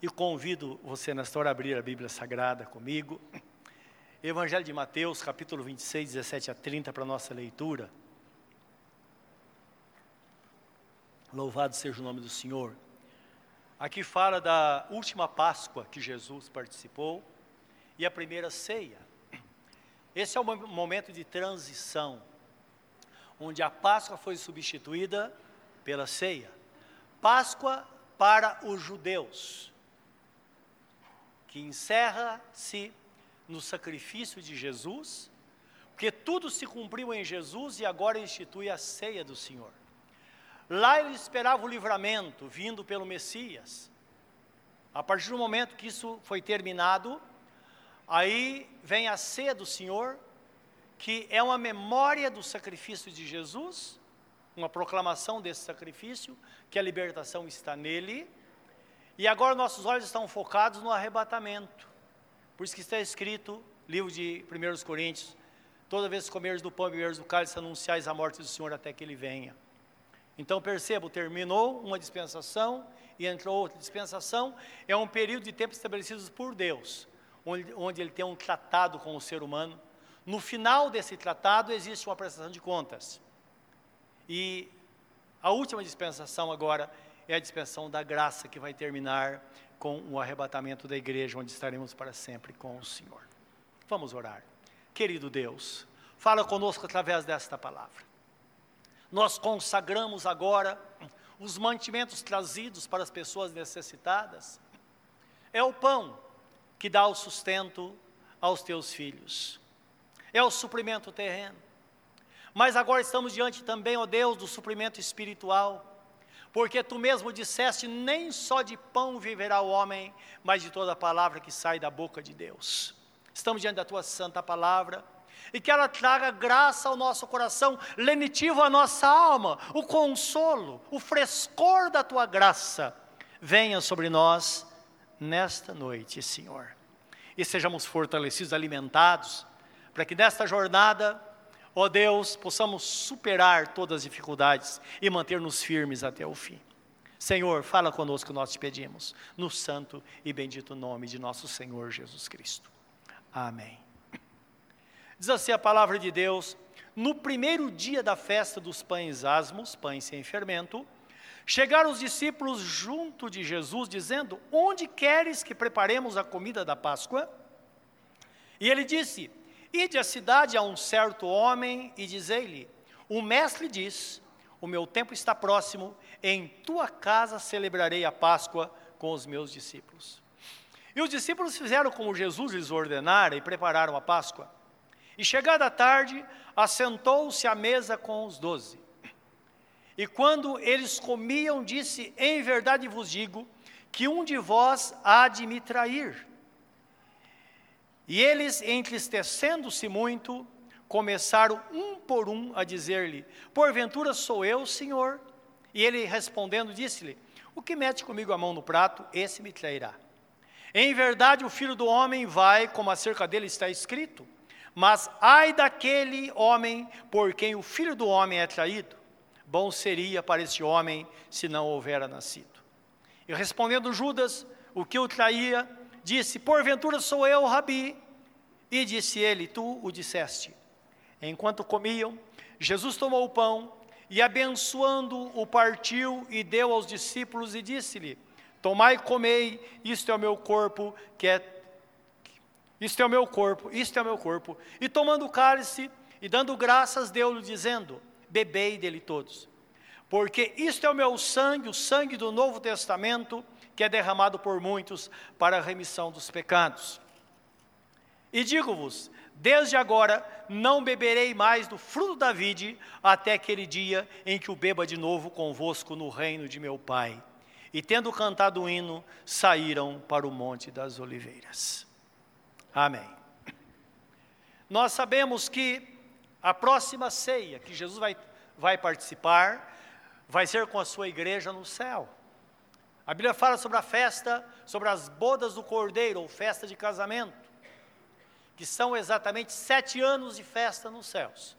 E convido você nesta hora a abrir a Bíblia Sagrada comigo. Evangelho de Mateus, capítulo 26, 17 a 30, para a nossa leitura. Louvado seja o nome do Senhor. Aqui fala da última Páscoa que Jesus participou e a primeira ceia. Esse é um momento de transição, onde a Páscoa foi substituída pela ceia. Páscoa para os judeus, que encerra-se no sacrifício de Jesus, porque tudo se cumpriu em Jesus e agora institui a ceia do Senhor. Lá ele esperava o livramento vindo pelo Messias. A partir do momento que isso foi terminado, aí vem a ceia do Senhor, que é uma memória do sacrifício de Jesus, uma proclamação desse sacrifício, que a libertação está nele. E agora nossos olhos estão focados no arrebatamento. Por isso que está escrito, livro de 1 Coríntios, toda vez que comeres do pão e beberes do cálice, anunciais a morte do Senhor até que ele venha. Então percebo, terminou uma dispensação e entrou outra dispensação, é um período de tempo estabelecido por Deus, onde, onde ele tem um tratado com o ser humano. No final desse tratado existe uma prestação de contas. E a última dispensação agora é a dispensação da graça que vai terminar com o arrebatamento da igreja, onde estaremos para sempre com o Senhor. Vamos orar. Querido Deus, fala conosco através desta palavra. Nós consagramos agora os mantimentos trazidos para as pessoas necessitadas. É o pão que dá o sustento aos teus filhos. É o suprimento terreno. Mas agora estamos diante também, ó Deus, do suprimento espiritual porque tu mesmo disseste: nem só de pão viverá o homem, mas de toda palavra que sai da boca de Deus. Estamos diante da tua santa palavra e que ela traga graça ao nosso coração, lenitivo à nossa alma, o consolo, o frescor da tua graça venha sobre nós nesta noite, Senhor. E sejamos fortalecidos, alimentados, para que nesta jornada Ó Deus, possamos superar todas as dificuldades e manter-nos firmes até o fim. Senhor, fala conosco, nós te pedimos, no santo e bendito nome de nosso Senhor Jesus Cristo. Amém. Diz assim a palavra de Deus: no primeiro dia da festa dos pães asmos, pães sem fermento, chegaram os discípulos junto de Jesus, dizendo: Onde queres que preparemos a comida da Páscoa? E ele disse: Ide à cidade a um certo homem e dizei-lhe: O mestre diz: O meu tempo está próximo, em tua casa celebrarei a Páscoa com os meus discípulos. E os discípulos fizeram como Jesus lhes ordenara e prepararam a Páscoa. E chegada a tarde, assentou-se à mesa com os doze. E quando eles comiam, disse: Em verdade vos digo que um de vós há de me trair. E eles, entristecendo-se muito, começaram um por um a dizer-lhe: Porventura sou eu, Senhor? E ele respondendo, disse-lhe: O que mete comigo a mão no prato, esse me trairá. Em verdade, o filho do homem vai, como acerca dele está escrito, mas ai daquele homem por quem o filho do homem é traído. Bom seria para esse homem se não houvera nascido. E respondendo Judas, o que o traía, disse: Porventura sou eu, Rabi? E disse ele: Tu o disseste. Enquanto comiam, Jesus tomou o pão e, abençoando, o partiu e deu aos discípulos e disse-lhe: Tomai e comei, isto é o meu corpo, que é isto é o meu corpo, isto é o meu corpo. E tomando o cálice e dando graças, deu-lhe, dizendo: Bebei dele todos. Porque isto é o meu sangue, o sangue do Novo Testamento, que é derramado por muitos para a remissão dos pecados. E digo-vos: desde agora não beberei mais do fruto da vide, até aquele dia em que o beba de novo convosco no reino de meu Pai. E tendo cantado o hino, saíram para o Monte das Oliveiras. Amém. Nós sabemos que a próxima ceia que Jesus vai, vai participar vai ser com a sua igreja no céu. A Bíblia fala sobre a festa, sobre as bodas do cordeiro, ou festa de casamento, que são exatamente sete anos de festa nos céus.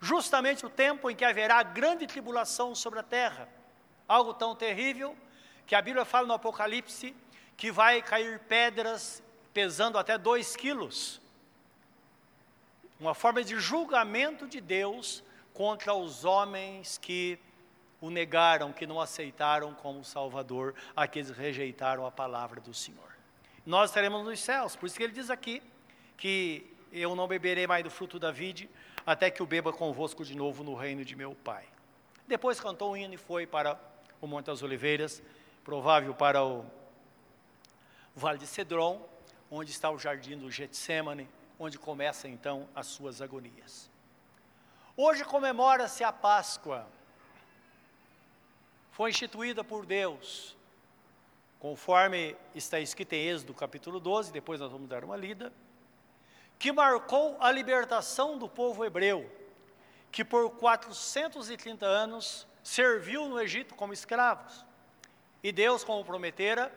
Justamente o tempo em que haverá grande tribulação sobre a terra. Algo tão terrível que a Bíblia fala no Apocalipse que vai cair pedras pesando até dois quilos. Uma forma de julgamento de Deus contra os homens que o negaram, que não aceitaram como Salvador, aqueles que rejeitaram a palavra do Senhor. Nós estaremos nos céus, por isso que ele diz aqui que eu não beberei mais do fruto da vide, até que o beba convosco de novo no reino de meu Pai. Depois cantou o hino e foi para o Monte das Oliveiras, provável para o Vale de Cedron, onde está o jardim do Getsemane, onde começa então as suas agonias. Hoje comemora-se a Páscoa. Foi instituída por Deus, conforme está escrito em Êxodo capítulo 12, depois nós vamos dar uma lida, que marcou a libertação do povo hebreu, que por 430 anos serviu no Egito como escravos. E Deus, como prometera,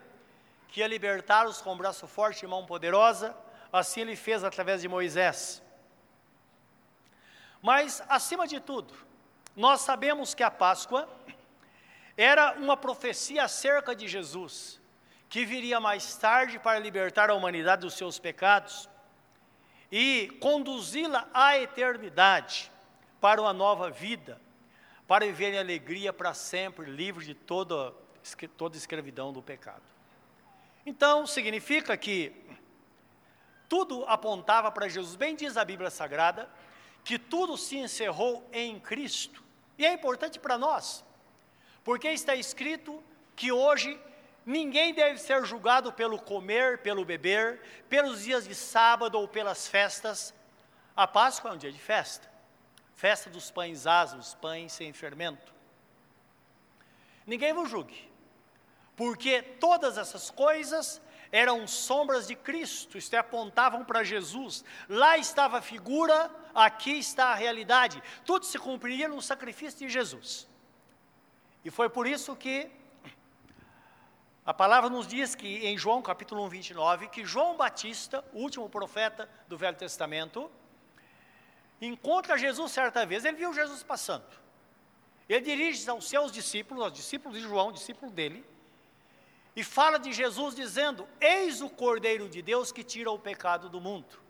que ia libertá-los com braço forte e mão poderosa, assim ele fez através de Moisés. Mas, acima de tudo, nós sabemos que a Páscoa era uma profecia acerca de Jesus, que viria mais tarde para libertar a humanidade dos seus pecados e conduzi-la à eternidade, para uma nova vida, para viver em alegria para sempre, livre de toda, toda escravidão do pecado. Então, significa que tudo apontava para Jesus. Bem diz a Bíblia Sagrada que tudo se encerrou em Cristo. E é importante para nós, porque está escrito que hoje ninguém deve ser julgado pelo comer, pelo beber, pelos dias de sábado ou pelas festas. A Páscoa é um dia de festa, festa dos pães asmos, pães sem fermento. Ninguém vos julgue, porque todas essas coisas eram sombras de Cristo, isto é, apontavam para Jesus. Lá estava a figura, aqui está a realidade. Tudo se cumpriria no sacrifício de Jesus. E foi por isso que a palavra nos diz que em João capítulo 1, 29, que João Batista, o último profeta do Velho Testamento, encontra Jesus certa vez, ele viu Jesus passando. Ele dirige-se aos seus discípulos, aos discípulos de João, discípulo dele, e fala de Jesus dizendo: Eis o Cordeiro de Deus que tira o pecado do mundo.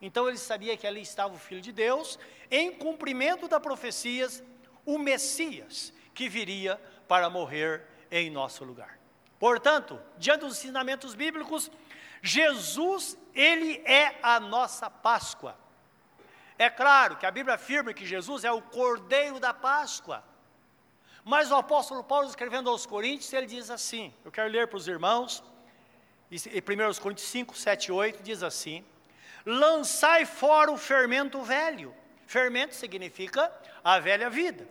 Então ele sabia que ali estava o Filho de Deus, em cumprimento da profecias, o Messias que viria para morrer em nosso lugar. Portanto, diante dos ensinamentos bíblicos, Jesus, ele é a nossa Páscoa. É claro que a Bíblia afirma que Jesus é o Cordeiro da Páscoa. Mas o apóstolo Paulo, escrevendo aos Coríntios, ele diz assim: eu quero ler para os irmãos, em 1 Coríntios 5, 7 e 8, diz assim: Lançai fora o fermento velho. Fermento significa a velha vida,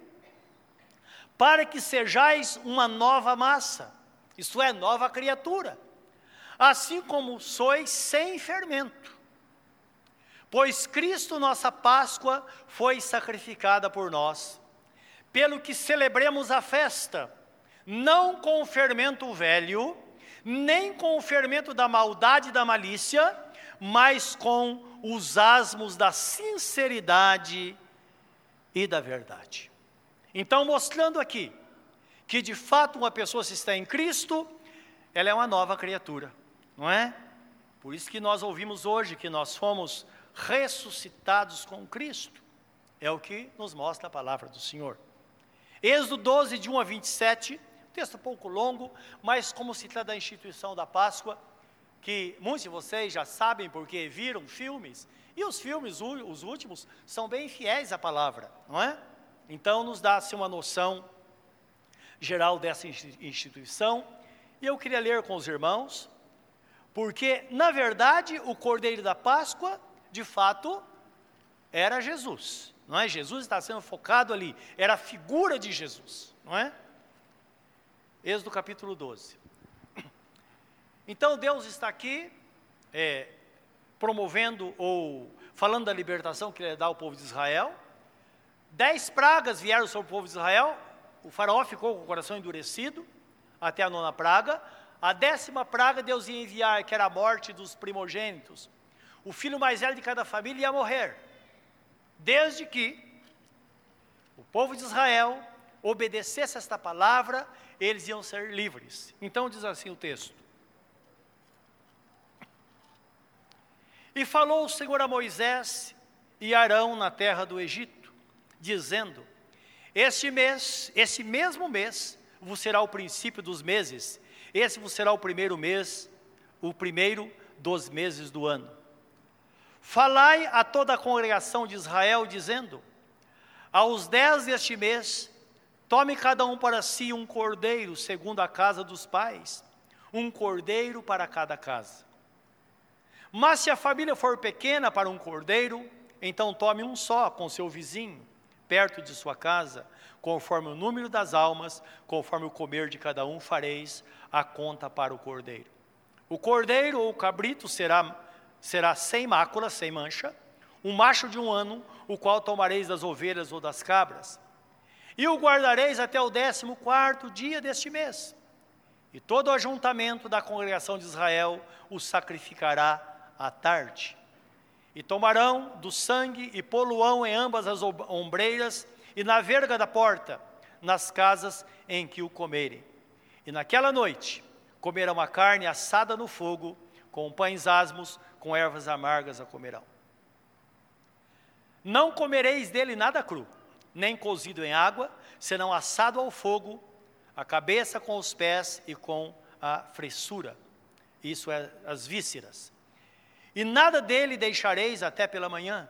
para que sejais uma nova massa, isto é, nova criatura, assim como sois sem fermento. Pois Cristo, nossa Páscoa, foi sacrificada por nós pelo que celebremos a festa, não com o fermento velho, nem com o fermento da maldade e da malícia, mas com os asmos da sinceridade e da verdade. Então, mostrando aqui que de fato uma pessoa se está em Cristo, ela é uma nova criatura, não é? Por isso que nós ouvimos hoje que nós fomos ressuscitados com Cristo. É o que nos mostra a palavra do Senhor. Êxodo 12, de 1 a 27, texto um pouco longo, mas como se trata da instituição da Páscoa, que muitos de vocês já sabem porque viram filmes, e os filmes, os últimos, são bem fiéis à palavra, não é? Então, nos dá-se uma noção geral dessa instituição, e eu queria ler com os irmãos, porque, na verdade, o Cordeiro da Páscoa, de fato, era Jesus não é? Jesus está sendo focado ali, era a figura de Jesus, não é? Êxodo capítulo 12. Então Deus está aqui é, promovendo ou falando da libertação que ele dá ao povo de Israel. Dez pragas vieram sobre o povo de Israel, o faraó ficou com o coração endurecido até a nona praga. A décima praga Deus ia enviar, que era a morte dos primogênitos. O filho mais velho de cada família ia morrer desde que o povo de Israel obedecesse esta palavra, eles iam ser livres. Então diz assim o texto: E falou o Senhor a Moisés e Arão na terra do Egito, dizendo: Este mês, esse mesmo mês, vos será o princípio dos meses, esse vos será o primeiro mês, o primeiro dos meses do ano. Falai a toda a congregação de Israel, dizendo: Aos dez deste mês, tome cada um para si um cordeiro, segundo a casa dos pais, um cordeiro para cada casa. Mas se a família for pequena para um cordeiro, então tome um só com seu vizinho, perto de sua casa, conforme o número das almas, conforme o comer de cada um fareis a conta para o cordeiro. O cordeiro ou o cabrito será, será sem mácula, sem mancha, um macho de um ano, o qual tomareis das ovelhas ou das cabras. E o guardareis até o décimo quarto dia deste mês. E todo o ajuntamento da congregação de Israel o sacrificará à tarde. E tomarão do sangue e poluão em ambas as ombreiras e na verga da porta, nas casas em que o comerem. E naquela noite comerão a carne assada no fogo, com pães asmos, com ervas amargas a comerão. Não comereis dele nada cru, nem cozido em água, senão assado ao fogo, a cabeça com os pés e com a fressura. Isso é as vísceras e nada dele deixareis até pela manhã,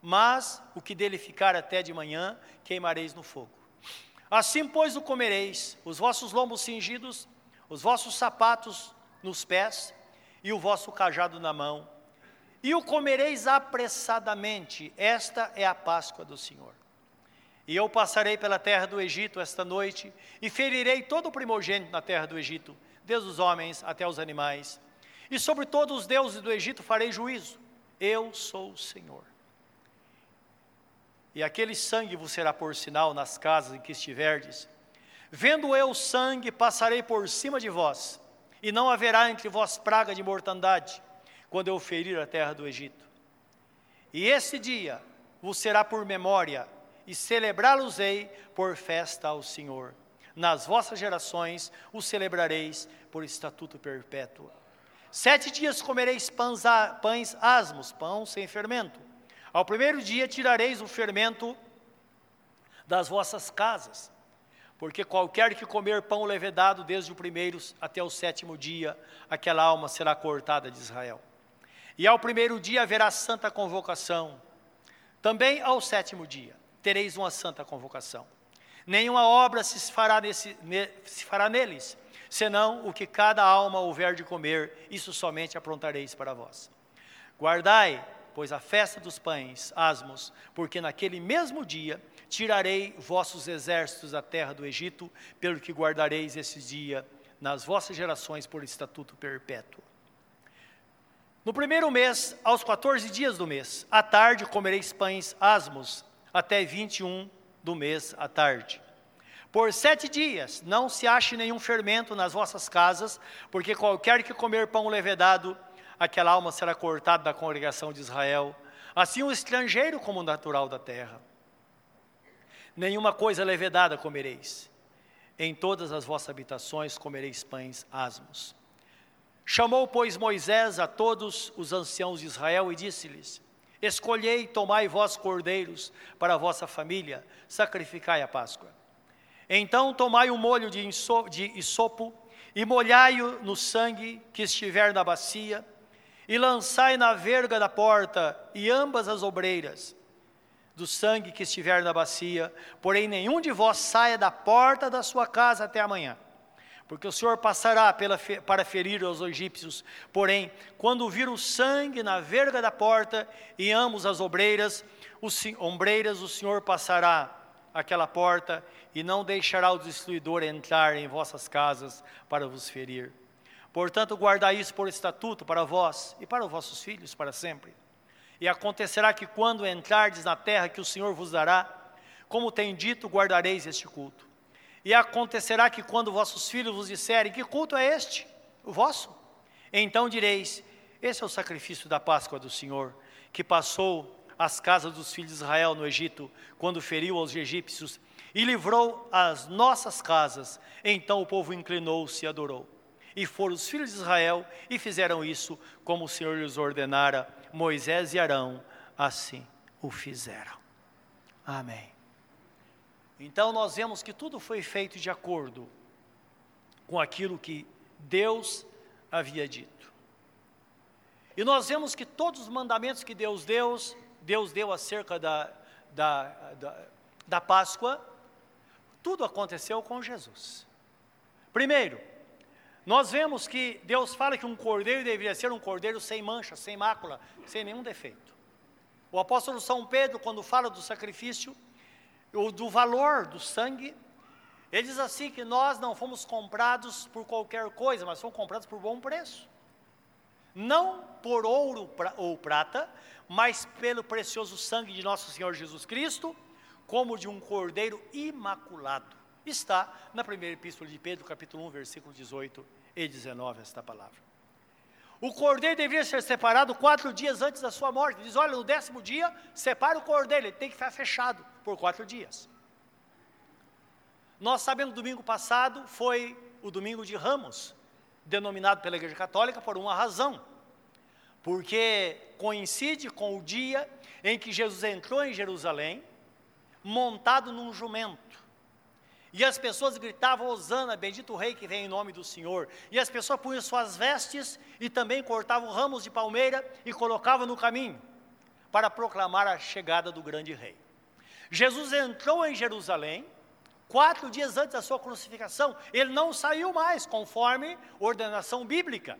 mas o que dele ficar até de manhã, queimareis no fogo. Assim, pois, o comereis, os vossos lombos cingidos, os vossos sapatos nos pés e o vosso cajado na mão, e o comereis apressadamente. Esta é a Páscoa do Senhor. E eu passarei pela terra do Egito esta noite, e ferirei todo o primogênito na terra do Egito, desde os homens até os animais, e sobre todos os deuses do Egito farei juízo. Eu sou o Senhor. E aquele sangue vos será por sinal nas casas em que estiverdes. Vendo eu o sangue, passarei por cima de vós, e não haverá entre vós praga de mortandade, quando eu ferir a terra do Egito. E esse dia vos será por memória, e celebrá-los-ei por festa ao Senhor. Nas vossas gerações o celebrareis por estatuto perpétuo. Sete dias comereis pães, pães asmos, pão sem fermento. Ao primeiro dia tirareis o fermento das vossas casas, porque qualquer que comer pão levedado desde o primeiro até o sétimo dia, aquela alma será cortada de Israel. E ao primeiro dia haverá santa convocação. Também ao sétimo dia tereis uma santa convocação. Nenhuma obra se fará, nesse, se fará neles, senão o que cada alma houver de comer, isso somente aprontareis para vós. Guardai, pois, a festa dos pães, asmos, porque naquele mesmo dia tirarei vossos exércitos da terra do Egito, pelo que guardareis esse dia nas vossas gerações por estatuto perpétuo. No primeiro mês, aos 14 dias do mês, à tarde comereis pães asmos, até 21 do mês à tarde. Por sete dias não se ache nenhum fermento nas vossas casas, porque qualquer que comer pão levedado, aquela alma será cortada da congregação de Israel. Assim o estrangeiro como o natural da terra. Nenhuma coisa levedada comereis. Em todas as vossas habitações comereis pães asmos. Chamou, pois, Moisés a todos os anciãos de Israel e disse-lhes: Escolhei, tomai vós cordeiros para a vossa família, sacrificai a Páscoa. Então tomai um molho de, isopo e molhai-o no sangue que estiver na bacia, e lançai na verga da porta e ambas as obreiras do sangue que estiver na bacia, porém nenhum de vós saia da porta da sua casa até amanhã. Porque o Senhor passará pela, para ferir os egípcios, porém, quando vir o sangue na verga da porta e ambos as obreiras, os ombreiras, o Senhor passará aquela porta e não deixará o destruidor entrar em vossas casas para vos ferir. Portanto, guardai isso por estatuto para vós e para os vossos filhos para sempre. E acontecerá que quando entrardes na terra que o Senhor vos dará, como tem dito, guardareis este culto. E acontecerá que quando vossos filhos vos disserem: Que culto é este? O vosso? Então direis: Esse é o sacrifício da Páscoa do Senhor, que passou as casas dos filhos de Israel no Egito, quando feriu aos egípcios e livrou as nossas casas. Então o povo inclinou-se e adorou. E foram os filhos de Israel e fizeram isso como o Senhor lhes ordenara. Moisés e Arão assim o fizeram. Amém. Então nós vemos que tudo foi feito de acordo com aquilo que Deus havia dito. E nós vemos que todos os mandamentos que Deus deu, Deus deu acerca da, da, da, da Páscoa, tudo aconteceu com Jesus. Primeiro, nós vemos que Deus fala que um cordeiro deveria ser um cordeiro sem mancha, sem mácula, sem nenhum defeito. O apóstolo São Pedro, quando fala do sacrifício, ou do valor do sangue, ele diz assim que nós não fomos comprados por qualquer coisa, mas fomos comprados por bom preço. Não por ouro ou prata, mas pelo precioso sangue de nosso Senhor Jesus Cristo, como de um cordeiro imaculado. Está na primeira epístola de Pedro, capítulo 1, versículo 18 e 19, esta palavra. O cordeiro deveria ser separado quatro dias antes da sua morte. Diz: olha, no décimo dia, separa o cordeiro, ele tem que ficar fechado por quatro dias. Nós sabemos, domingo passado foi o domingo de Ramos, denominado pela Igreja Católica por uma razão. Porque coincide com o dia em que Jesus entrou em Jerusalém, montado num jumento. E as pessoas gritavam, Osana, bendito o rei que vem em nome do Senhor. E as pessoas punham suas vestes e também cortavam ramos de palmeira e colocavam no caminho, para proclamar a chegada do grande rei. Jesus entrou em Jerusalém, quatro dias antes da sua crucificação. Ele não saiu mais, conforme ordenação bíblica.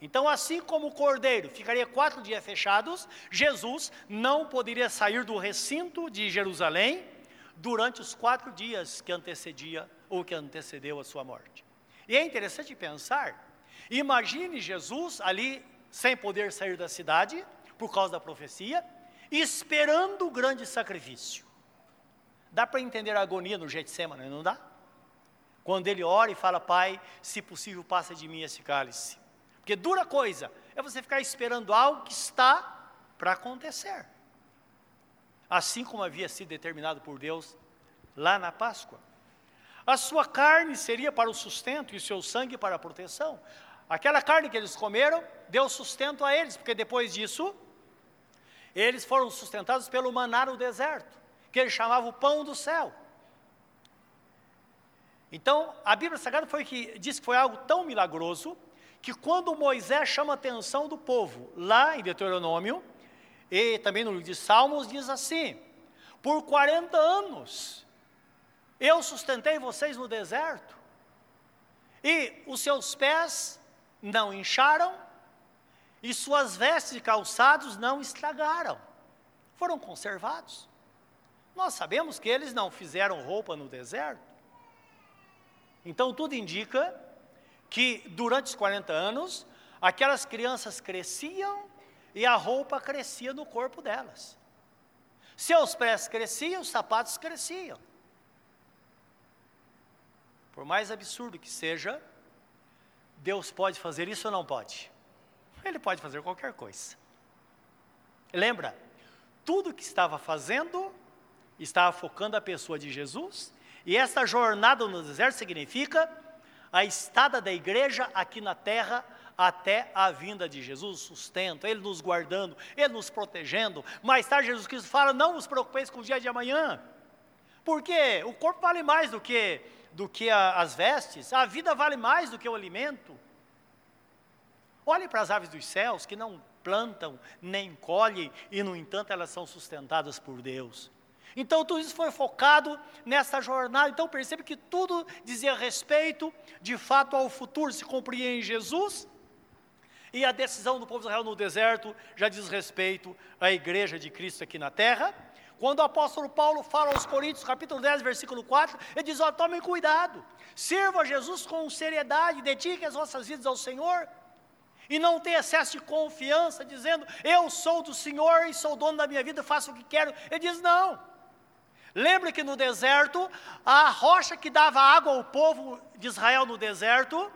Então, assim como o cordeiro ficaria quatro dias fechados, Jesus não poderia sair do recinto de Jerusalém durante os quatro dias que antecedia ou que antecedeu a sua morte. E é interessante pensar, imagine Jesus ali sem poder sair da cidade por causa da profecia, esperando o grande sacrifício. Dá para entender a agonia no Getsemane, não dá? Quando ele ora e fala, Pai, se possível, passa de mim esse cálice. Porque dura coisa é você ficar esperando algo que está para acontecer assim como havia sido determinado por Deus lá na Páscoa. A sua carne seria para o sustento e o seu sangue para a proteção. Aquela carne que eles comeram deu sustento a eles, porque depois disso, eles foram sustentados pelo maná no deserto, que eles chamavam o pão do céu. Então, a Bíblia Sagrada foi que diz que foi algo tão milagroso que quando Moisés chama a atenção do povo, lá em Deuteronômio, e também no livro de Salmos diz assim: Por 40 anos eu sustentei vocês no deserto, e os seus pés não incharam, e suas vestes e calçados não estragaram, foram conservados. Nós sabemos que eles não fizeram roupa no deserto. Então tudo indica que durante os 40 anos, aquelas crianças cresciam e a roupa crescia no corpo delas. Seus pés cresciam, os sapatos cresciam. Por mais absurdo que seja, Deus pode fazer isso ou não pode? Ele pode fazer qualquer coisa. Lembra? Tudo que estava fazendo estava focando a pessoa de Jesus, e esta jornada no deserto significa a estada da igreja aqui na terra até a vinda de Jesus, sustento, Ele nos guardando, Ele nos protegendo. Mais tarde, Jesus Cristo fala: não vos preocupeis com o dia de amanhã, porque o corpo vale mais do que, do que a, as vestes, a vida vale mais do que o alimento. Olhe para as aves dos céus que não plantam nem colhem, e no entanto elas são sustentadas por Deus. Então tudo isso foi focado nessa jornada. Então percebe que tudo dizia respeito, de fato, ao futuro se cumpria em Jesus e a decisão do povo de Israel no deserto já diz respeito à igreja de Cristo aqui na terra. Quando o apóstolo Paulo fala aos Coríntios, capítulo 10, versículo 4, ele diz: ó, tomem cuidado, sirva a Jesus com seriedade, dediquem as vossas vidas ao Senhor, e não tenha excesso de confiança, dizendo, eu sou do Senhor e sou dono da minha vida, faço o que quero. Ele diz: não. Lembre que no deserto, a rocha que dava água ao povo de Israel no deserto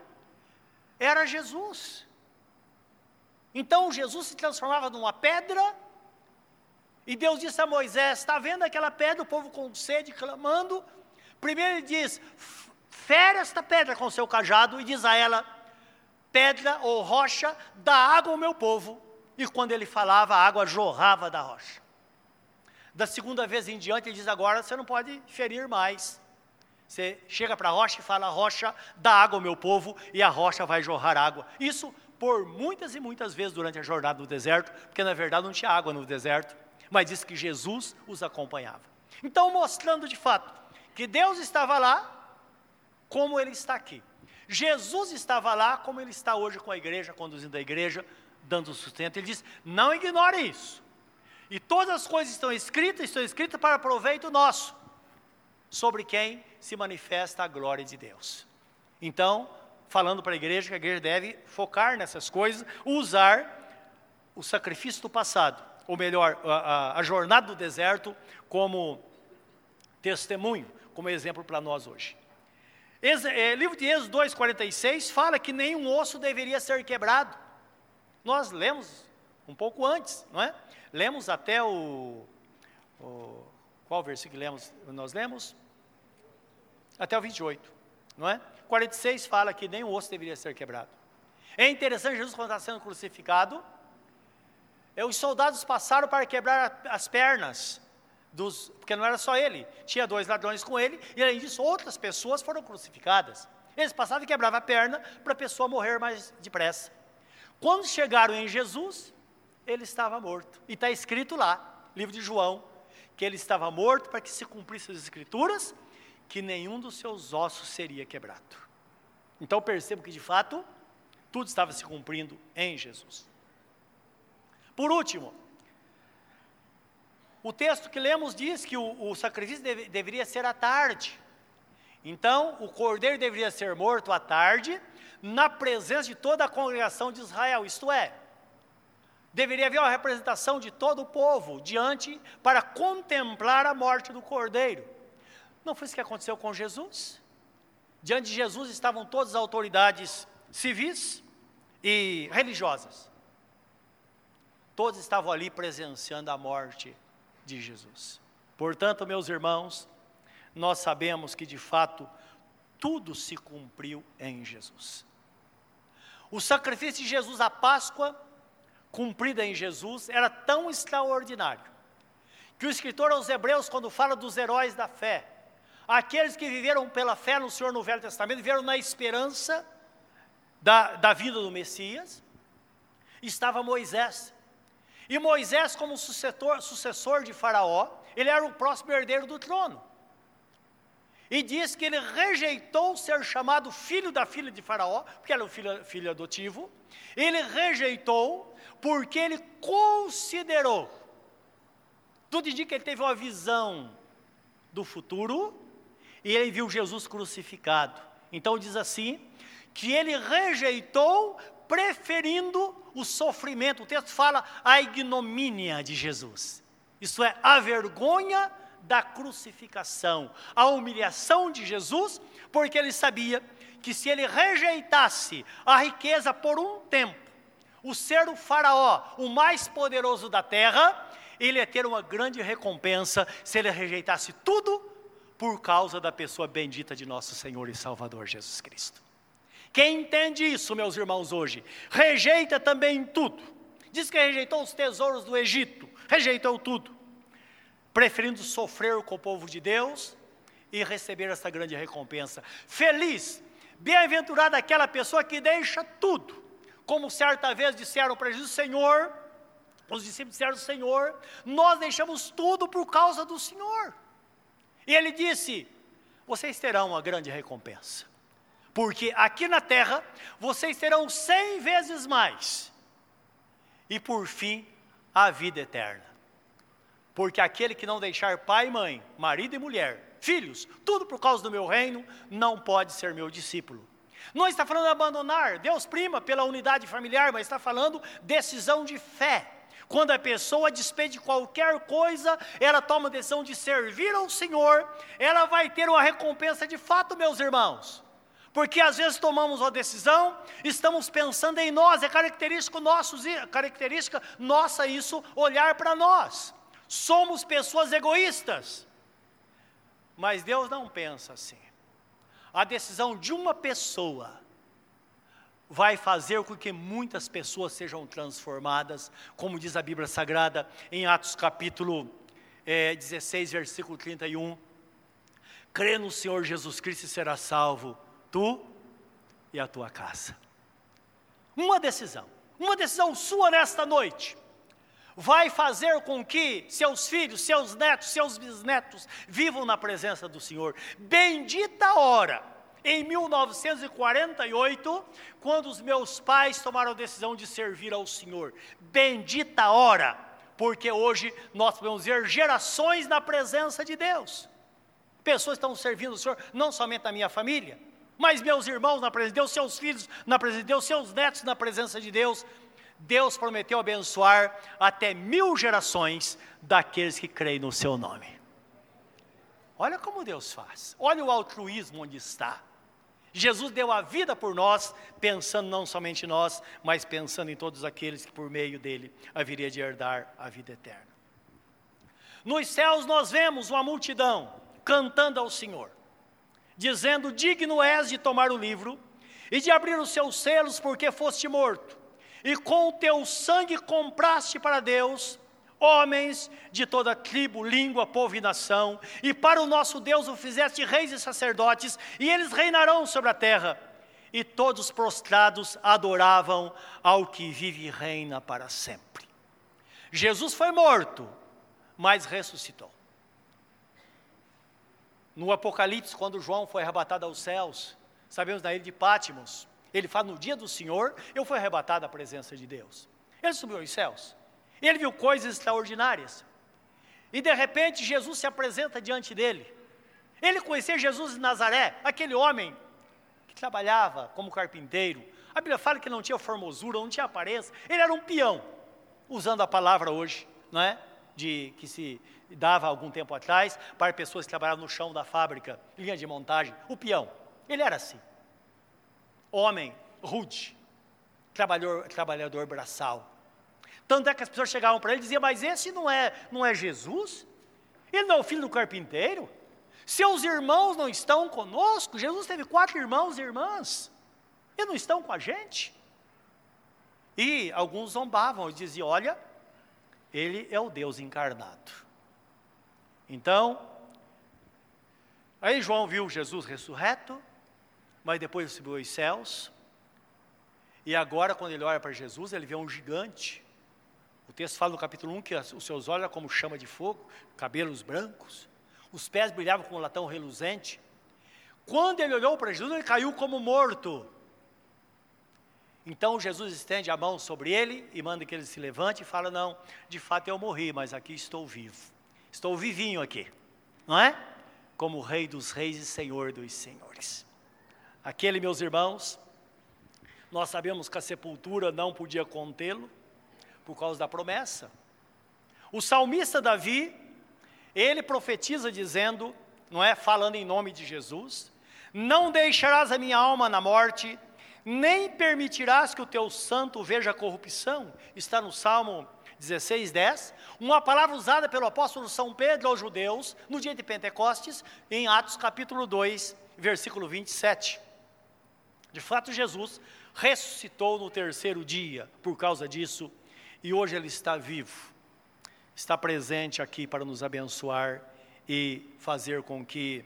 era Jesus. Então Jesus se transformava numa pedra, e Deus disse a Moisés: Está vendo aquela pedra, o povo com sede clamando? Primeiro ele diz: Fere esta pedra com seu cajado, e diz a ela: pedra ou rocha, dá água ao meu povo. E quando ele falava, a água jorrava da rocha. Da segunda vez em diante, ele diz: agora você não pode ferir mais. Você chega para a rocha e fala: rocha, dá água ao meu povo, e a rocha vai jorrar água. Isso por muitas e muitas vezes durante a jornada no deserto, porque na verdade não tinha água no deserto, mas diz que Jesus os acompanhava. Então, mostrando de fato que Deus estava lá, como Ele está aqui. Jesus estava lá, como Ele está hoje com a igreja, conduzindo a igreja, dando sustento. Ele diz: não ignore isso. E todas as coisas estão escritas, estão escritas para proveito nosso, sobre quem se manifesta a glória de Deus. Então, falando para a igreja que a igreja deve focar nessas coisas, usar o sacrifício do passado, ou melhor, a, a, a jornada do deserto, como testemunho, como exemplo para nós hoje. É, livro de Êxodo 2,46 fala que nenhum osso deveria ser quebrado. Nós lemos um pouco antes, não é? Lemos até o, o qual versículo lemos? Nós lemos até o 28, não é? 46 fala que nem o osso deveria ser quebrado. É interessante, Jesus, quando está sendo crucificado, é, os soldados passaram para quebrar as pernas, dos, porque não era só ele, tinha dois ladrões com ele, e além disso, outras pessoas foram crucificadas. Eles passavam e quebravam a perna para a pessoa morrer mais depressa. Quando chegaram em Jesus, ele estava morto. E está escrito lá, livro de João, que ele estava morto para que se cumprissem as escrituras, que nenhum dos seus ossos seria quebrado. Então percebo que de fato tudo estava se cumprindo em Jesus. Por último, o texto que lemos diz que o, o sacrifício deve, deveria ser à tarde. Então, o cordeiro deveria ser morto à tarde, na presença de toda a congregação de Israel, isto é, deveria haver uma representação de todo o povo diante para contemplar a morte do cordeiro. Não foi isso que aconteceu com Jesus? Diante de Jesus estavam todas as autoridades civis e religiosas. Todos estavam ali presenciando a morte de Jesus. Portanto, meus irmãos, nós sabemos que de fato tudo se cumpriu em Jesus. O sacrifício de Jesus, a Páscoa, cumprida em Jesus, era tão extraordinário que o escritor aos Hebreus, quando fala dos heróis da fé, Aqueles que viveram pela fé no Senhor no Velho Testamento, viveram na esperança da, da vida do Messias, estava Moisés. E Moisés, como sucessor, sucessor de Faraó, ele era o próximo herdeiro do trono. E diz que ele rejeitou ser chamado filho da filha de Faraó, porque era o filho, filho adotivo. Ele rejeitou porque ele considerou. Tudo indica que ele teve uma visão do futuro e ele viu Jesus crucificado. Então diz assim: que ele rejeitou, preferindo o sofrimento. O texto fala a ignomínia de Jesus. Isso é a vergonha da crucificação, a humilhação de Jesus, porque ele sabia que se ele rejeitasse a riqueza por um tempo, o ser o faraó, o mais poderoso da terra, ele ia ter uma grande recompensa se ele rejeitasse tudo por causa da pessoa bendita de nosso Senhor e Salvador Jesus Cristo. Quem entende isso, meus irmãos, hoje, rejeita também tudo. Diz que rejeitou os tesouros do Egito, rejeitou tudo, preferindo sofrer com o povo de Deus e receber essa grande recompensa. Feliz, bem-aventurada aquela pessoa que deixa tudo, como certa vez disseram para Jesus: Senhor, os discípulos disseram: Senhor, nós deixamos tudo por causa do Senhor. E ele disse: Vocês terão uma grande recompensa, porque aqui na terra vocês terão cem vezes mais, e por fim, a vida eterna. Porque aquele que não deixar pai e mãe, marido e mulher, filhos, tudo por causa do meu reino, não pode ser meu discípulo. Não está falando de abandonar, Deus prima pela unidade familiar, mas está falando decisão de fé. Quando a pessoa despede qualquer coisa, ela toma a decisão de servir ao Senhor, ela vai ter uma recompensa de fato, meus irmãos. Porque às vezes tomamos uma decisão, estamos pensando em nós, é característico nosso, característica nossa isso, olhar para nós. Somos pessoas egoístas. Mas Deus não pensa assim. A decisão de uma pessoa vai fazer com que muitas pessoas sejam transformadas, como diz a Bíblia Sagrada em Atos capítulo é, 16, versículo 31. Crê no Senhor Jesus Cristo e será salvo, tu e a tua casa. Uma decisão, uma decisão sua nesta noite, vai fazer com que seus filhos, seus netos, seus bisnetos vivam na presença do Senhor. Bendita hora, em 1948, quando os meus pais tomaram a decisão de servir ao Senhor. Bendita hora, porque hoje nós podemos ver gerações na presença de Deus. Pessoas estão servindo o Senhor, não somente a minha família, mas meus irmãos na presença de Deus, seus filhos na presença de Deus, seus netos na presença de Deus. Deus prometeu abençoar até mil gerações daqueles que creem no seu nome. Olha como Deus faz, olha o altruísmo onde está. Jesus deu a vida por nós, pensando não somente em nós, mas pensando em todos aqueles que por meio dele haveria de herdar a vida eterna. Nos céus nós vemos uma multidão cantando ao Senhor dizendo: Digno és de tomar o livro e de abrir os seus selos, porque foste morto, e com o teu sangue compraste para Deus homens de toda tribo, língua, povo e nação, e para o nosso Deus o fizeste reis e sacerdotes, e eles reinarão sobre a terra. E todos prostrados adoravam ao que vive e reina para sempre. Jesus foi morto, mas ressuscitou. No Apocalipse, quando João foi arrebatado aos céus, sabemos na ilha de Pátimos, ele fala: No dia do Senhor, eu fui arrebatado à presença de Deus. Ele subiu aos céus, ele viu coisas extraordinárias, e de repente Jesus se apresenta diante dele. Ele conhecia Jesus de Nazaré, aquele homem que trabalhava como carpinteiro. A Bíblia fala que não tinha formosura, não tinha aparência, ele era um peão, usando a palavra hoje, não é? De que se dava algum tempo atrás para pessoas que trabalhavam no chão da fábrica, linha de montagem, o peão. Ele era assim. Homem, rude, trabalhador, trabalhador braçal. Tanto é que as pessoas chegavam para ele e diziam, mas esse não é, não é Jesus? Ele não é o filho do carpinteiro? Seus irmãos não estão conosco? Jesus teve quatro irmãos e irmãs. E não estão com a gente? E alguns zombavam e diziam: Olha, ele é o Deus encarnado. Então, aí João viu Jesus ressurreto, mas depois subiu aos céus. E agora, quando ele olha para Jesus, ele vê um gigante. O texto fala no capítulo 1 que os seus olhos eram como chama de fogo, cabelos brancos, os pés brilhavam como latão reluzente. Quando ele olhou para Jesus, ele caiu como morto. Então Jesus estende a mão sobre ele e manda que ele se levante e fala: Não, de fato eu morri, mas aqui estou vivo. Estou vivinho aqui, não é? Como Rei dos Reis e Senhor dos Senhores. Aquele, meus irmãos, nós sabemos que a sepultura não podia contê-lo, por causa da promessa. O salmista Davi, ele profetiza dizendo, não é? Falando em nome de Jesus: Não deixarás a minha alma na morte, nem permitirás que o teu santo veja a corrupção. Está no Salmo 16, 10, uma palavra usada pelo apóstolo São Pedro aos judeus no dia de Pentecostes, em Atos capítulo 2, versículo 27. De fato, Jesus ressuscitou no terceiro dia por causa disso, e hoje ele está vivo, está presente aqui para nos abençoar e fazer com que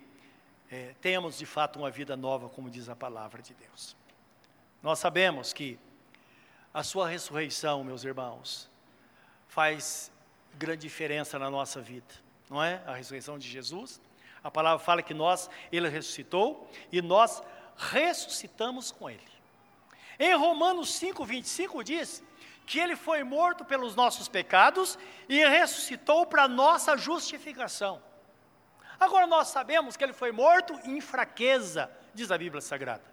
é, tenhamos de fato uma vida nova, como diz a palavra de Deus. Nós sabemos que a sua ressurreição, meus irmãos, faz grande diferença na nossa vida, não é? A ressurreição de Jesus. A palavra fala que nós, ele ressuscitou e nós ressuscitamos com ele. Em Romanos 5, 25 diz que ele foi morto pelos nossos pecados e ressuscitou para nossa justificação. Agora nós sabemos que ele foi morto em fraqueza, diz a Bíblia Sagrada.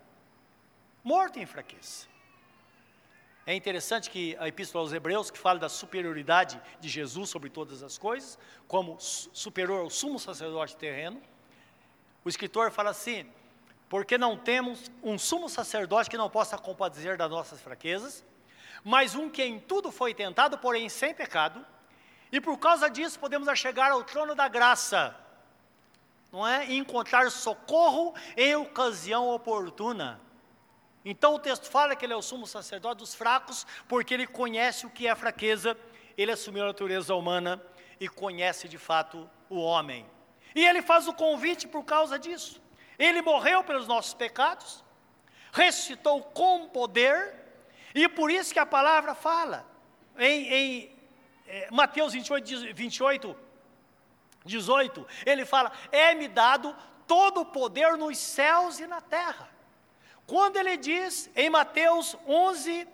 Morto em fraqueza. É interessante que a Epístola aos Hebreus, que fala da superioridade de Jesus sobre todas as coisas, como superior ao sumo sacerdote terreno, o escritor fala assim: porque não temos um sumo sacerdote que não possa compadecer das nossas fraquezas, mas um que em tudo foi tentado, porém sem pecado, e por causa disso podemos chegar ao trono da graça, não é? E encontrar socorro em ocasião oportuna. Então o texto fala que ele é o sumo sacerdote dos fracos, porque ele conhece o que é fraqueza, ele assumiu a natureza humana e conhece de fato o homem. E ele faz o convite por causa disso. Ele morreu pelos nossos pecados, ressuscitou com poder, e por isso que a palavra fala em, em é, Mateus 28, 28, 18, ele fala: É-me dado todo o poder nos céus e na terra. Quando ele diz em Mateus 11,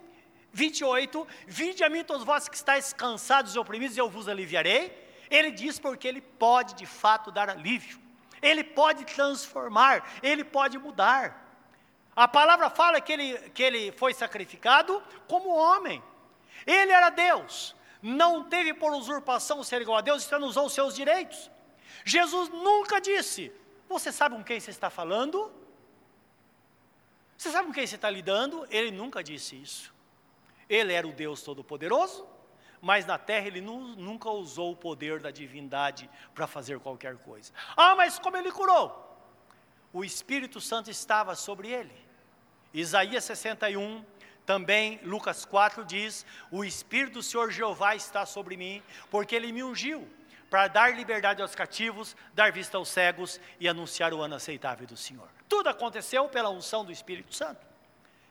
28, Vinde a mim todos vós que estáis cansados e oprimidos, e eu vos aliviarei. Ele diz porque ele pode de fato dar alívio, ele pode transformar, ele pode mudar. A palavra fala que ele, que ele foi sacrificado como homem, ele era Deus, não teve por usurpação ser igual a Deus, então usou os seus direitos. Jesus nunca disse: Você sabe com quem você está falando? Você sabe com quem você está lidando? Ele nunca disse isso. Ele era o Deus Todo-Poderoso, mas na terra ele nu, nunca usou o poder da divindade para fazer qualquer coisa. Ah, mas como ele curou? O Espírito Santo estava sobre ele. Isaías 61, também Lucas 4 diz: O Espírito do Senhor Jeová está sobre mim, porque ele me ungiu para dar liberdade aos cativos, dar vista aos cegos e anunciar o ano aceitável do Senhor. Tudo aconteceu pela unção do Espírito Santo.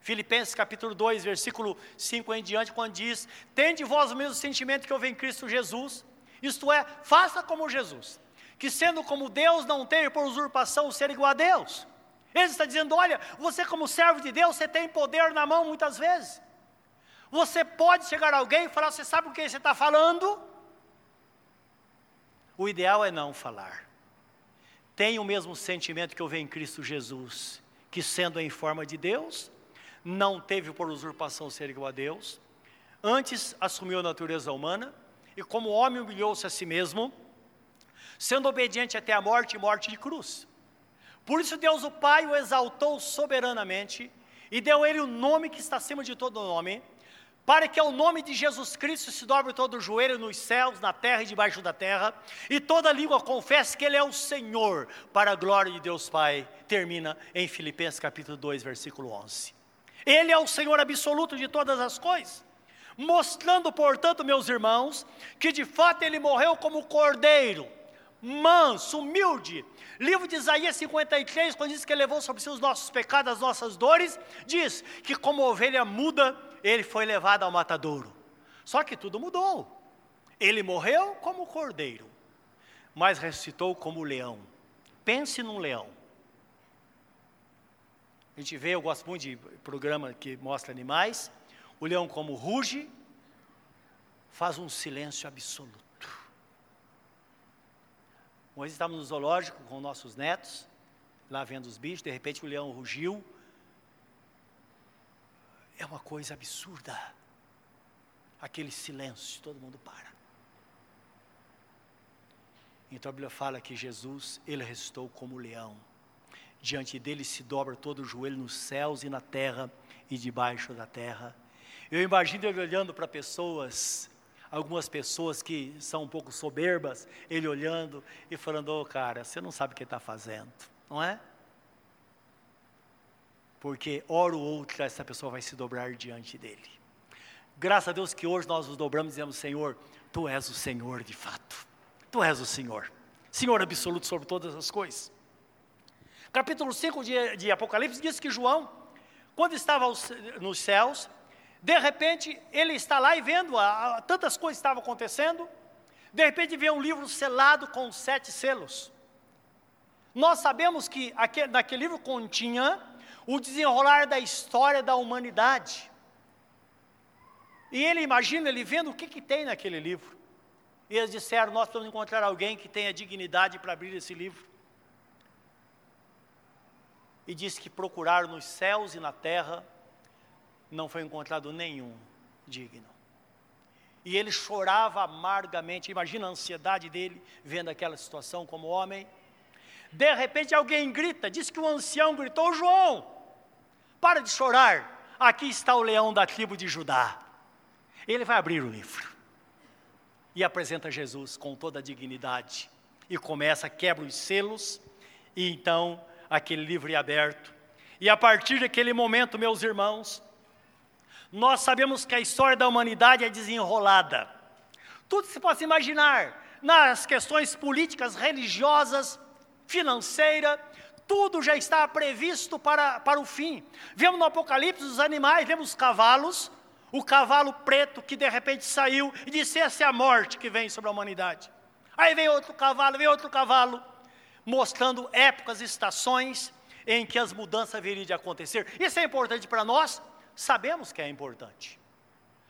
Filipenses capítulo 2, versículo 5 em diante, quando diz: Tende vós o mesmo sentimento que houve em Cristo Jesus, isto é, faça como Jesus, que sendo como Deus não teve por usurpação o ser igual a Deus. Ele está dizendo: olha, você como servo de Deus, você tem poder na mão muitas vezes. Você pode chegar a alguém e falar: você sabe o que você está falando? O ideal é não falar. Tenha o mesmo sentimento que houve em Cristo Jesus, que sendo em forma de Deus, não teve por usurpação ser igual a Deus, antes assumiu a natureza humana, e como homem humilhou-se a si mesmo, sendo obediente até a morte e morte de cruz. Por isso Deus o Pai o exaltou soberanamente e deu a ele o nome que está acima de todo nome, para que ao nome de Jesus Cristo se dobre todo o joelho nos céus, na terra e debaixo da terra, e toda língua confesse que Ele é o Senhor, para a glória de Deus Pai. Termina em Filipenses capítulo 2, versículo 11. Ele é o Senhor absoluto de todas as coisas, mostrando, portanto, meus irmãos, que de fato ele morreu como cordeiro, manso, humilde. Livro de Isaías 53, quando diz que ele levou sobre si os nossos pecados, as nossas dores, diz que como ovelha muda, ele foi levado ao matadouro. Só que tudo mudou. Ele morreu como cordeiro, mas ressuscitou como leão. Pense num leão. A gente vê, eu gosto muito de programa que mostra animais. O leão, como ruge, faz um silêncio absoluto. Uma vez estávamos no zoológico com nossos netos, lá vendo os bichos, de repente o leão rugiu. É uma coisa absurda. Aquele silêncio, todo mundo para. Então a Bíblia fala que Jesus, ele restou como leão diante dele se dobra todo o joelho nos céus e na terra e debaixo da terra. Eu imagino ele olhando para pessoas, algumas pessoas que são um pouco soberbas, ele olhando e falando: Ô oh, cara, você não sabe o que está fazendo, não é? Porque hora ou outra essa pessoa vai se dobrar diante dele. Graças a Deus que hoje nós nos dobramos e dizemos: Senhor, tu és o Senhor de fato, tu és o Senhor, Senhor absoluto sobre todas as coisas. Capítulo 5 de, de Apocalipse diz que João, quando estava nos céus, de repente ele está lá e vendo a, a, tantas coisas estavam acontecendo, de repente vê um livro selado com sete selos. Nós sabemos que aquele, naquele livro continha o desenrolar da história da humanidade. E ele imagina, ele vendo o que, que tem naquele livro. E eles disseram: Nós precisamos encontrar alguém que tenha dignidade para abrir esse livro e diz que procuraram nos céus e na terra, não foi encontrado nenhum digno. E ele chorava amargamente, imagina a ansiedade dele vendo aquela situação como homem. De repente alguém grita, diz que o ancião gritou: João, para de chorar, aqui está o leão da tribo de Judá. Ele vai abrir o livro e apresenta Jesus com toda a dignidade e começa, quebra os selos, e então aquele livro é aberto, E a partir daquele momento, meus irmãos, nós sabemos que a história da humanidade é desenrolada. Tudo se pode imaginar, nas questões políticas, religiosas, financeira, tudo já está previsto para, para o fim. Vemos no Apocalipse os animais, vemos os cavalos, o cavalo preto que de repente saiu e disse: Essa é a morte que vem sobre a humanidade. Aí vem outro cavalo, vem outro cavalo, mostrando épocas, estações em que as mudanças viriam de acontecer. Isso é importante para nós? Sabemos que é importante.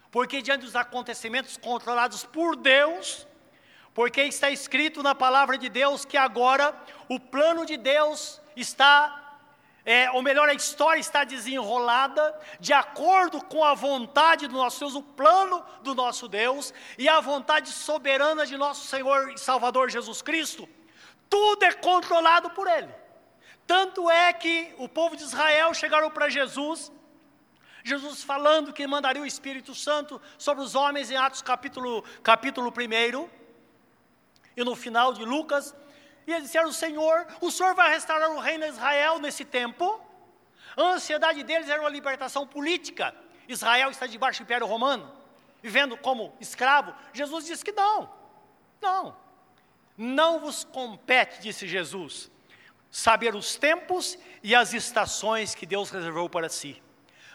Porque diante dos acontecimentos controlados por Deus, porque está escrito na palavra de Deus que agora o plano de Deus está é, ou melhor, a história está desenrolada de acordo com a vontade do nosso Deus, o plano do nosso Deus e a vontade soberana de nosso Senhor e Salvador Jesus Cristo. Tudo é controlado por Ele. Tanto é que o povo de Israel chegaram para Jesus, Jesus falando que mandaria o Espírito Santo sobre os homens em Atos capítulo, capítulo 1, e no final de Lucas, e eles disseram: Senhor, o Senhor vai restaurar o reino de Israel nesse tempo. A ansiedade deles era uma libertação política. Israel está debaixo do Império Romano, vivendo como escravo. Jesus disse que não, não, não vos compete, disse Jesus, saber os tempos e as estações que Deus reservou para si.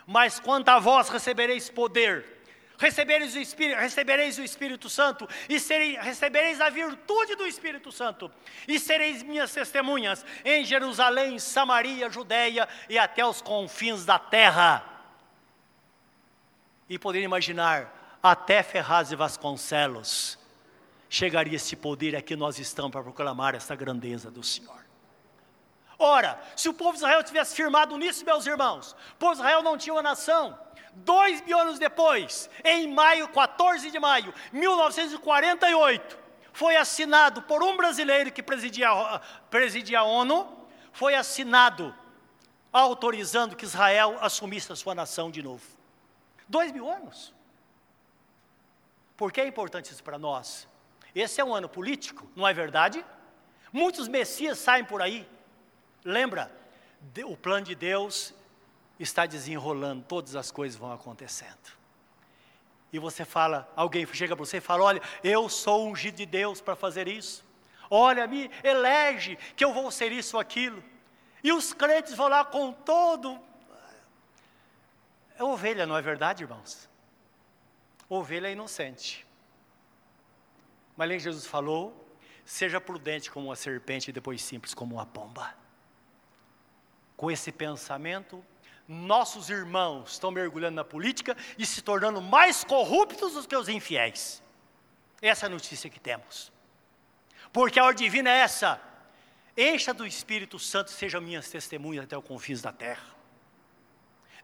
Mas quanto a vós recebereis poder recebereis o Espírito, recebereis o Espírito Santo e serei, recebereis a virtude do Espírito Santo e sereis minhas testemunhas em Jerusalém, Samaria, Judéia e até os confins da terra. E poderia imaginar, até Ferraz e Vasconcelos chegaria esse poder aqui nós estamos para proclamar essa grandeza do Senhor. Ora, se o povo de Israel tivesse firmado nisso, meus irmãos, o povo de Israel não tinha uma nação, Dois mil anos depois, em maio, 14 de maio, 1948, foi assinado por um brasileiro que presidia, presidia a ONU, foi assinado autorizando que Israel assumisse a sua nação de novo. Dois mil anos. Por que é importante isso para nós? Esse é um ano político, não é verdade? Muitos messias saem por aí. Lembra, o plano de Deus está desenrolando, todas as coisas vão acontecendo. E você fala, alguém chega para você e fala: Olha, eu sou ungido de Deus para fazer isso. Olha, me elege que eu vou ser isso ou aquilo. E os crentes vão lá com todo. É ovelha, não é verdade, irmãos? Ovelha é inocente. Mas nem Jesus falou: seja prudente como uma serpente e depois simples como uma pomba. Com esse pensamento, nossos irmãos estão mergulhando na política e se tornando mais corruptos do que os infiéis. Essa é a notícia que temos. Porque a ordem divina é essa: encha do Espírito Santo, sejam minhas testemunhas até os confins da terra.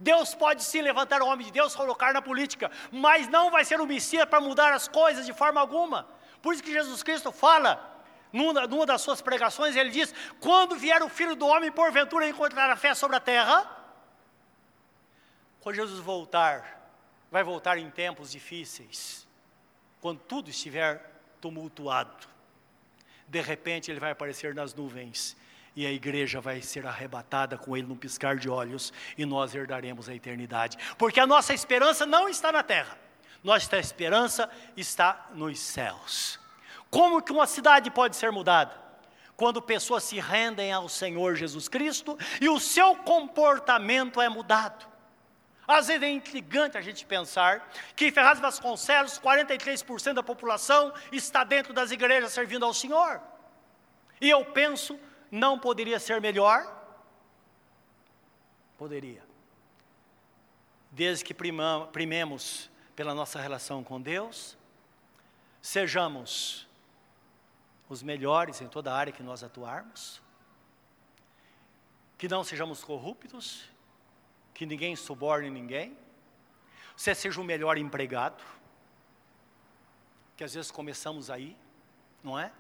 Deus pode sim levantar o homem de Deus, colocar na política, mas não vai ser o Messias para mudar as coisas de forma alguma. Por isso que Jesus Cristo fala, numa, numa das suas pregações, ele diz: quando vier o filho do homem, porventura encontrar a fé sobre a terra, quando Jesus voltar, vai voltar em tempos difíceis, quando tudo estiver tumultuado. De repente ele vai aparecer nas nuvens e a igreja vai ser arrebatada com ele num piscar de olhos e nós herdaremos a eternidade. Porque a nossa esperança não está na terra. Nossa esperança está nos céus. Como que uma cidade pode ser mudada? Quando pessoas se rendem ao Senhor Jesus Cristo e o seu comportamento é mudado. Às vezes é intrigante a gente pensar que em Ferraz Vasconcelos, 43% da população está dentro das igrejas servindo ao Senhor. E eu penso, não poderia ser melhor? Poderia. Desde que primemos pela nossa relação com Deus, sejamos os melhores em toda a área que nós atuarmos, que não sejamos corruptos, que ninguém suborne ninguém, você seja o melhor empregado, que às vezes começamos aí, não é?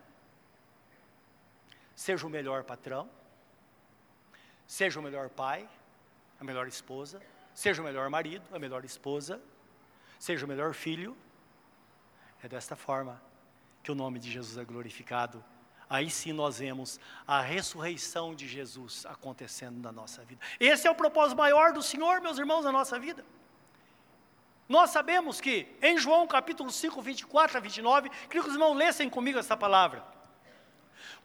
Seja o melhor patrão, seja o melhor pai, a melhor esposa, seja o melhor marido, a melhor esposa, seja o melhor filho. É desta forma que o nome de Jesus é glorificado aí sim nós vemos a ressurreição de Jesus acontecendo na nossa vida. Esse é o propósito maior do Senhor, meus irmãos, na nossa vida. Nós sabemos que em João capítulo 5, 24 a 29, queria que os irmãos lessem comigo essa palavra.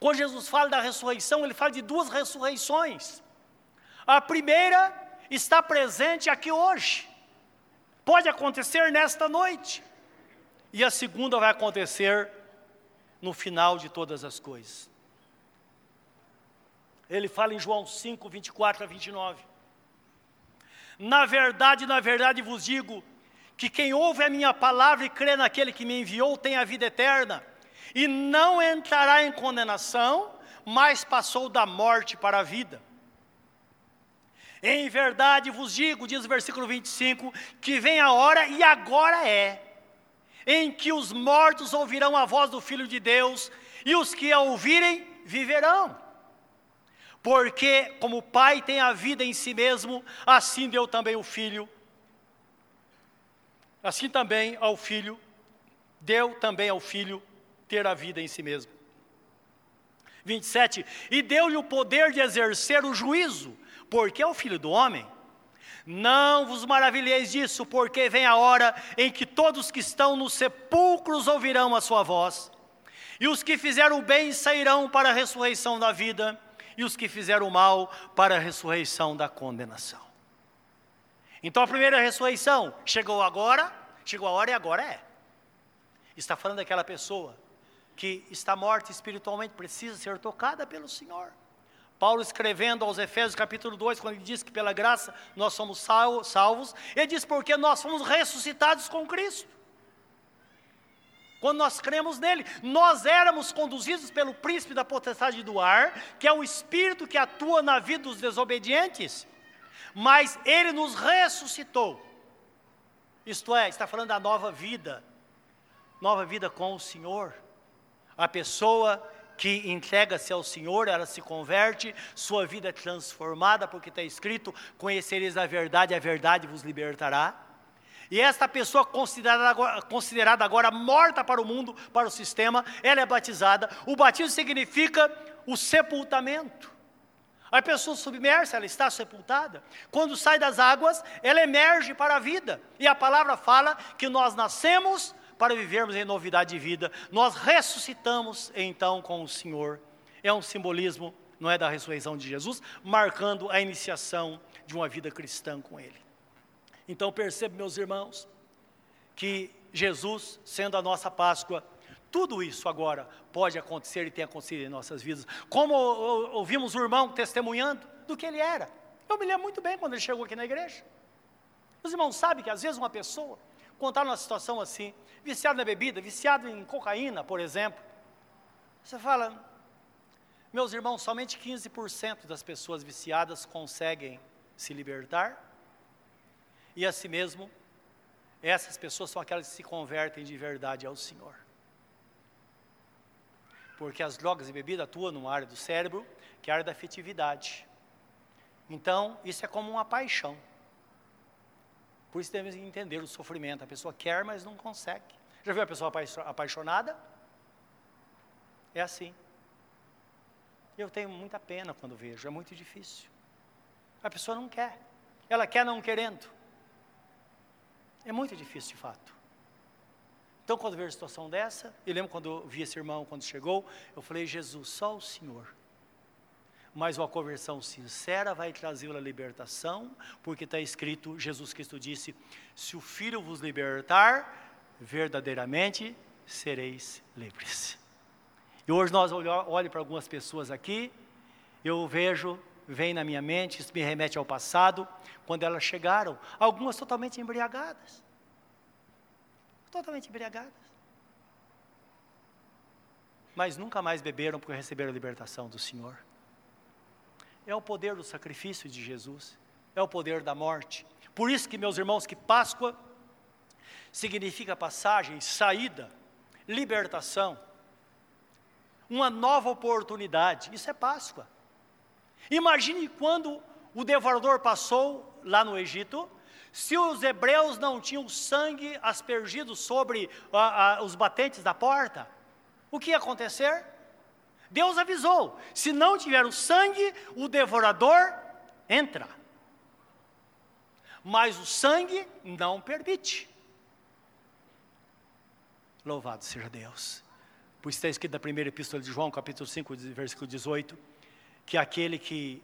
Quando Jesus fala da ressurreição, ele fala de duas ressurreições. A primeira está presente aqui hoje, pode acontecer nesta noite, e a segunda vai acontecer no final de todas as coisas. Ele fala em João 5, 24 a 29. Na verdade, na verdade vos digo que quem ouve a minha palavra e crê naquele que me enviou tem a vida eterna, e não entrará em condenação, mas passou da morte para a vida. Em verdade vos digo, diz o versículo 25, que vem a hora, e agora é, em que os mortos ouvirão a voz do Filho de Deus, e os que a ouvirem viverão. Porque, como o Pai tem a vida em si mesmo, assim deu também o Filho. Assim também ao Filho, deu também ao Filho ter a vida em si mesmo. 27. E deu-lhe o poder de exercer o juízo, porque é o Filho do homem. Não vos maravilheis disso, porque vem a hora em que todos que estão nos sepulcros ouvirão a sua voz, e os que fizeram o bem sairão para a ressurreição da vida, e os que fizeram o mal para a ressurreição da condenação. Então a primeira ressurreição chegou agora, chegou a hora e agora é. Está falando daquela pessoa que está morta espiritualmente, precisa ser tocada pelo Senhor. Paulo escrevendo aos Efésios capítulo 2, quando ele diz que pela graça nós somos salvos, ele diz porque nós fomos ressuscitados com Cristo. Quando nós cremos nele, nós éramos conduzidos pelo príncipe da potestade do ar, que é o espírito que atua na vida dos desobedientes, mas ele nos ressuscitou. Isto é, está falando da nova vida, nova vida com o Senhor. A pessoa que entrega-se ao Senhor, ela se converte, sua vida é transformada, porque está escrito: Conhecereis a verdade, a verdade vos libertará. E esta pessoa considerada agora, considerada agora morta para o mundo, para o sistema, ela é batizada. O batismo significa o sepultamento. A pessoa submersa, ela está sepultada. Quando sai das águas, ela emerge para a vida. E a palavra fala que nós nascemos para vivermos em novidade de vida. Nós ressuscitamos então com o Senhor. É um simbolismo, não é da ressurreição de Jesus, marcando a iniciação de uma vida cristã com Ele. Então percebe, meus irmãos, que Jesus, sendo a nossa Páscoa, tudo isso agora pode acontecer e tem acontecido em nossas vidas. Como ouvimos o irmão testemunhando do que ele era. Eu me lembro muito bem quando ele chegou aqui na igreja. Os irmãos sabem que às vezes uma pessoa, contar uma situação assim, viciado na bebida, viciado em cocaína, por exemplo. Você fala, meus irmãos, somente 15% das pessoas viciadas conseguem se libertar. E assim mesmo, essas pessoas são aquelas que se convertem de verdade ao Senhor. Porque as drogas e bebida atuam numa área do cérebro, que é a área da afetividade. Então, isso é como uma paixão. Por isso devemos entender o sofrimento. A pessoa quer, mas não consegue. Já viu a pessoa apaixonada? É assim. Eu tenho muita pena quando vejo, é muito difícil. A pessoa não quer. Ela quer não querendo. É muito difícil de fato. Então, quando vejo a situação dessa, eu lembro quando vi esse irmão, quando chegou, eu falei, Jesus, só o Senhor mas uma conversão sincera vai trazer a libertação, porque está escrito, Jesus Cristo disse: se o Filho vos libertar, verdadeiramente sereis livres. E hoje nós olho para algumas pessoas aqui, eu vejo, vem na minha mente, isso me remete ao passado, quando elas chegaram, algumas totalmente embriagadas. Totalmente embriagadas. Mas nunca mais beberam porque receberam a libertação do Senhor é o poder do sacrifício de Jesus, é o poder da morte. Por isso que, meus irmãos, que Páscoa significa passagem, saída, libertação, uma nova oportunidade. Isso é Páscoa. Imagine quando o devorador passou lá no Egito, se os hebreus não tinham sangue aspergido sobre a, a, os batentes da porta, o que ia acontecer? Deus avisou: se não tiver o sangue, o devorador entra. Mas o sangue não permite. Louvado seja Deus. Pois está escrito na primeira epístola de João, capítulo 5, versículo 18, que aquele que,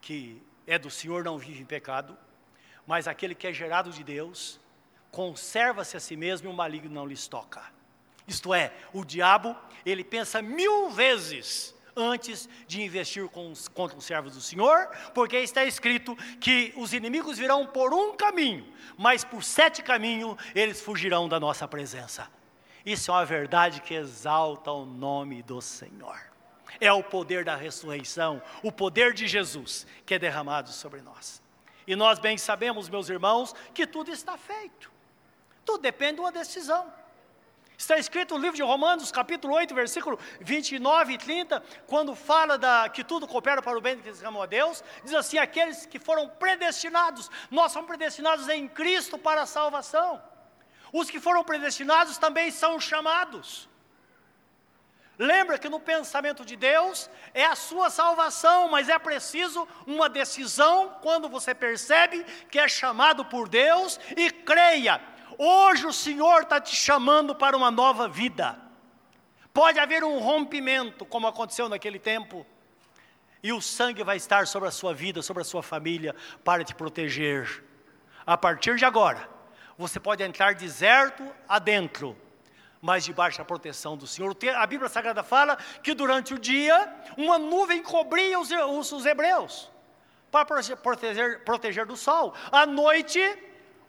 que é do Senhor não vive em pecado, mas aquele que é gerado de Deus conserva-se a si mesmo e o maligno não lhes toca. Isto é, o diabo, ele pensa mil vezes antes de investir com, contra os servos do Senhor, porque está escrito que os inimigos virão por um caminho, mas por sete caminhos eles fugirão da nossa presença. Isso é uma verdade que exalta o nome do Senhor. É o poder da ressurreição, o poder de Jesus que é derramado sobre nós. E nós bem sabemos, meus irmãos, que tudo está feito. Tudo depende de uma decisão. Está escrito no livro de Romanos, capítulo 8, versículo 29 e 30, quando fala da, que tudo coopera para o bem que amam a Deus, diz assim: aqueles que foram predestinados, nós somos predestinados em Cristo para a salvação. Os que foram predestinados também são chamados. Lembra que no pensamento de Deus é a sua salvação, mas é preciso uma decisão quando você percebe que é chamado por Deus e creia. Hoje o Senhor está te chamando para uma nova vida. Pode haver um rompimento, como aconteceu naquele tempo, e o sangue vai estar sobre a sua vida, sobre a sua família, para te proteger. A partir de agora, você pode entrar deserto adentro, mas debaixo da proteção do Senhor. A Bíblia Sagrada fala que durante o dia uma nuvem cobria os, os, os hebreus para proteger, proteger do sol. À noite,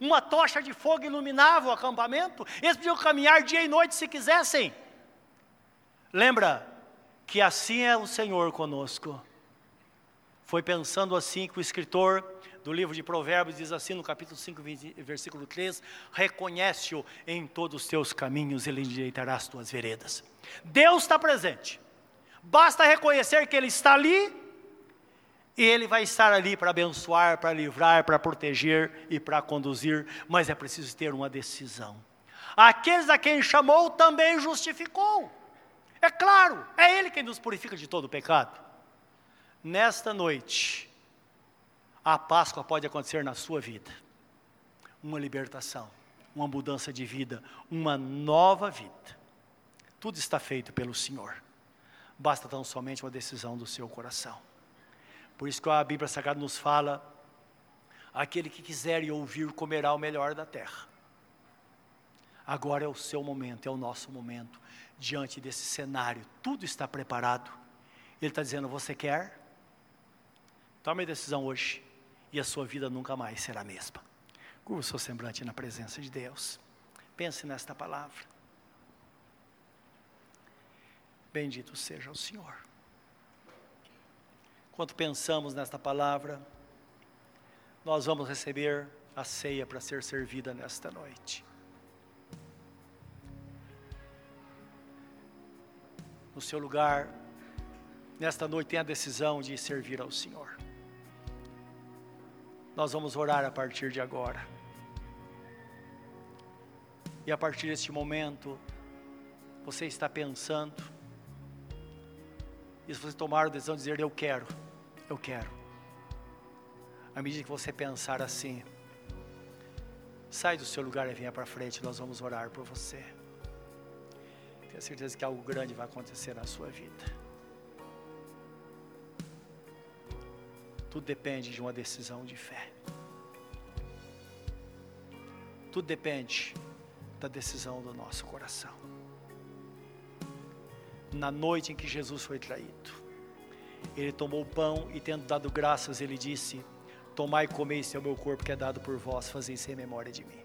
uma tocha de fogo iluminava o acampamento. Eles podiam caminhar dia e noite se quisessem. Lembra que assim é o Senhor conosco. Foi pensando assim que o escritor do livro de Provérbios diz assim no capítulo 5, versículo 3: Reconhece-o em todos os teus caminhos, ele endireitará as tuas veredas. Deus está presente, basta reconhecer que Ele está ali, Ele vai estar ali para abençoar, para livrar, para proteger e para conduzir, mas é preciso ter uma decisão. Aqueles a quem chamou também justificou. É claro, é Ele quem nos purifica de todo o pecado. Nesta noite, a Páscoa pode acontecer na sua vida. Uma libertação, uma mudança de vida, uma nova vida. Tudo está feito pelo Senhor. Basta tão somente uma decisão do seu coração. Por isso que a Bíblia Sagrada nos fala: aquele que quiser e ouvir comerá o melhor da terra. Agora é o seu momento, é o nosso momento, diante desse cenário, tudo está preparado. Ele está dizendo: Você quer? Tome a decisão hoje e a sua vida nunca mais será a mesma. Curva o seu semblante na presença de Deus. Pense nesta palavra. Bendito seja o Senhor. Enquanto pensamos nesta palavra, nós vamos receber a ceia para ser servida nesta noite. No seu lugar, nesta noite, tem a decisão de servir ao Senhor. Nós vamos orar a partir de agora. E a partir deste momento, você está pensando, e se você tomar a decisão de dizer eu quero, eu quero. À medida que você pensar assim, sai do seu lugar e venha para frente, nós vamos orar por você. Tenho certeza que algo grande vai acontecer na sua vida. Tudo depende de uma decisão de fé. Tudo depende da decisão do nosso coração. Na noite em que Jesus foi traído, ele tomou o pão e, tendo dado graças, ele disse: Tomai e comei, esse é o meu corpo que é dado por vós, fazei isso em memória de mim.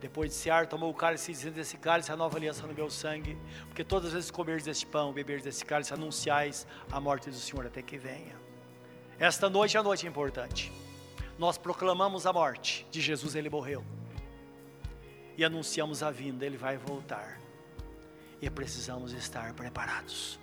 Depois de cear, tomou o cálice, dizendo: Esse cálice é a nova aliança no meu sangue, porque todas as vezes que comerdes deste pão, beberdes desse cálice, anunciais a morte do Senhor até que venha. Esta noite é a noite importante. Nós proclamamos a morte de Jesus, ele morreu. E anunciamos a vinda, ele vai voltar. E precisamos estar preparados.